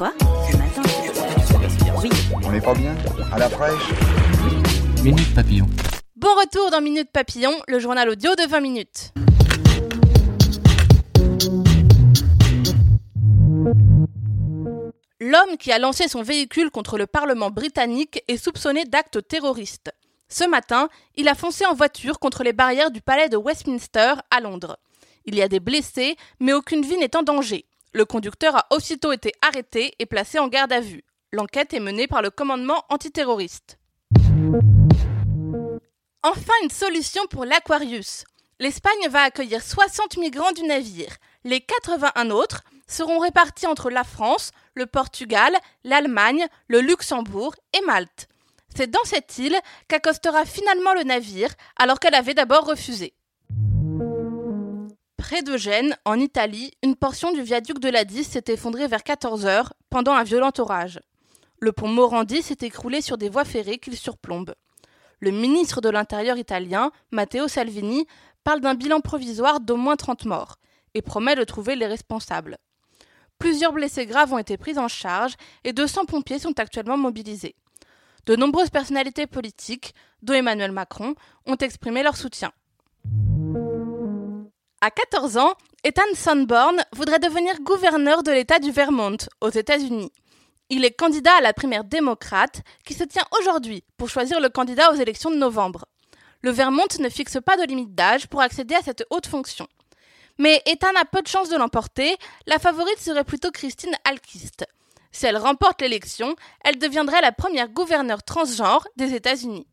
Quoi Ce matin Oui. On n'est pas bien À la fraîche Minute Papillon. Bon retour dans Minute Papillon, le journal audio de 20 minutes. L'homme qui a lancé son véhicule contre le Parlement britannique est soupçonné d'actes terroristes. Ce matin, il a foncé en voiture contre les barrières du palais de Westminster à Londres. Il y a des blessés, mais aucune vie n'est en danger. Le conducteur a aussitôt été arrêté et placé en garde à vue. L'enquête est menée par le commandement antiterroriste. Enfin, une solution pour l'Aquarius. L'Espagne va accueillir 60 migrants du navire. Les 81 autres seront répartis entre la France, le Portugal, l'Allemagne, le Luxembourg et Malte. C'est dans cette île qu'accostera finalement le navire, alors qu'elle avait d'abord refusé. Près de Gênes, en Italie, une portion du viaduc de la 10 s'est effondrée vers 14 heures pendant un violent orage. Le pont Morandi s'est écroulé sur des voies ferrées qu'il surplombe. Le ministre de l'Intérieur italien, Matteo Salvini, parle d'un bilan provisoire d'au moins 30 morts et promet de trouver les responsables. Plusieurs blessés graves ont été pris en charge et 200 pompiers sont actuellement mobilisés. De nombreuses personnalités politiques, dont Emmanuel Macron, ont exprimé leur soutien. À 14 ans, Ethan Sanborn voudrait devenir gouverneur de l'État du Vermont, aux États-Unis. Il est candidat à la primaire démocrate qui se tient aujourd'hui pour choisir le candidat aux élections de novembre. Le Vermont ne fixe pas de limite d'âge pour accéder à cette haute fonction. Mais Ethan a peu de chances de l'emporter, la favorite serait plutôt Christine Alkist. Si elle remporte l'élection, elle deviendrait la première gouverneure transgenre des États-Unis.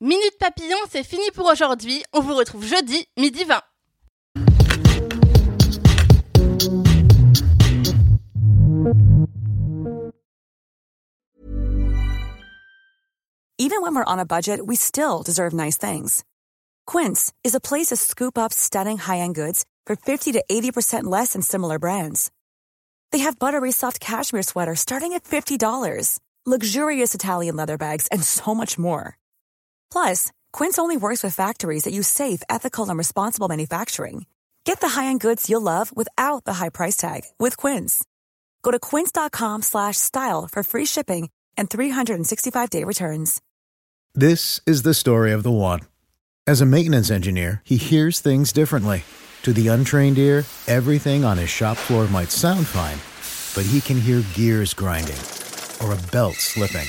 Minute Papillon, c'est fini pour aujourd'hui. On vous retrouve jeudi, midi 20. Even when we're on a budget, we still deserve nice things. Quince is a place to scoop up stunning high-end goods for 50 to 80% less than similar brands. They have buttery soft cashmere sweaters starting at $50, luxurious Italian leather bags, and so much more. Plus, Quince only works with factories that use safe, ethical, and responsible manufacturing. Get the high-end goods you'll love without the high price tag with Quince. Go to quince.com slash style for free shipping and 365-day returns. This is the story of the one. As a maintenance engineer, he hears things differently. To the untrained ear, everything on his shop floor might sound fine, but he can hear gears grinding or a belt slipping.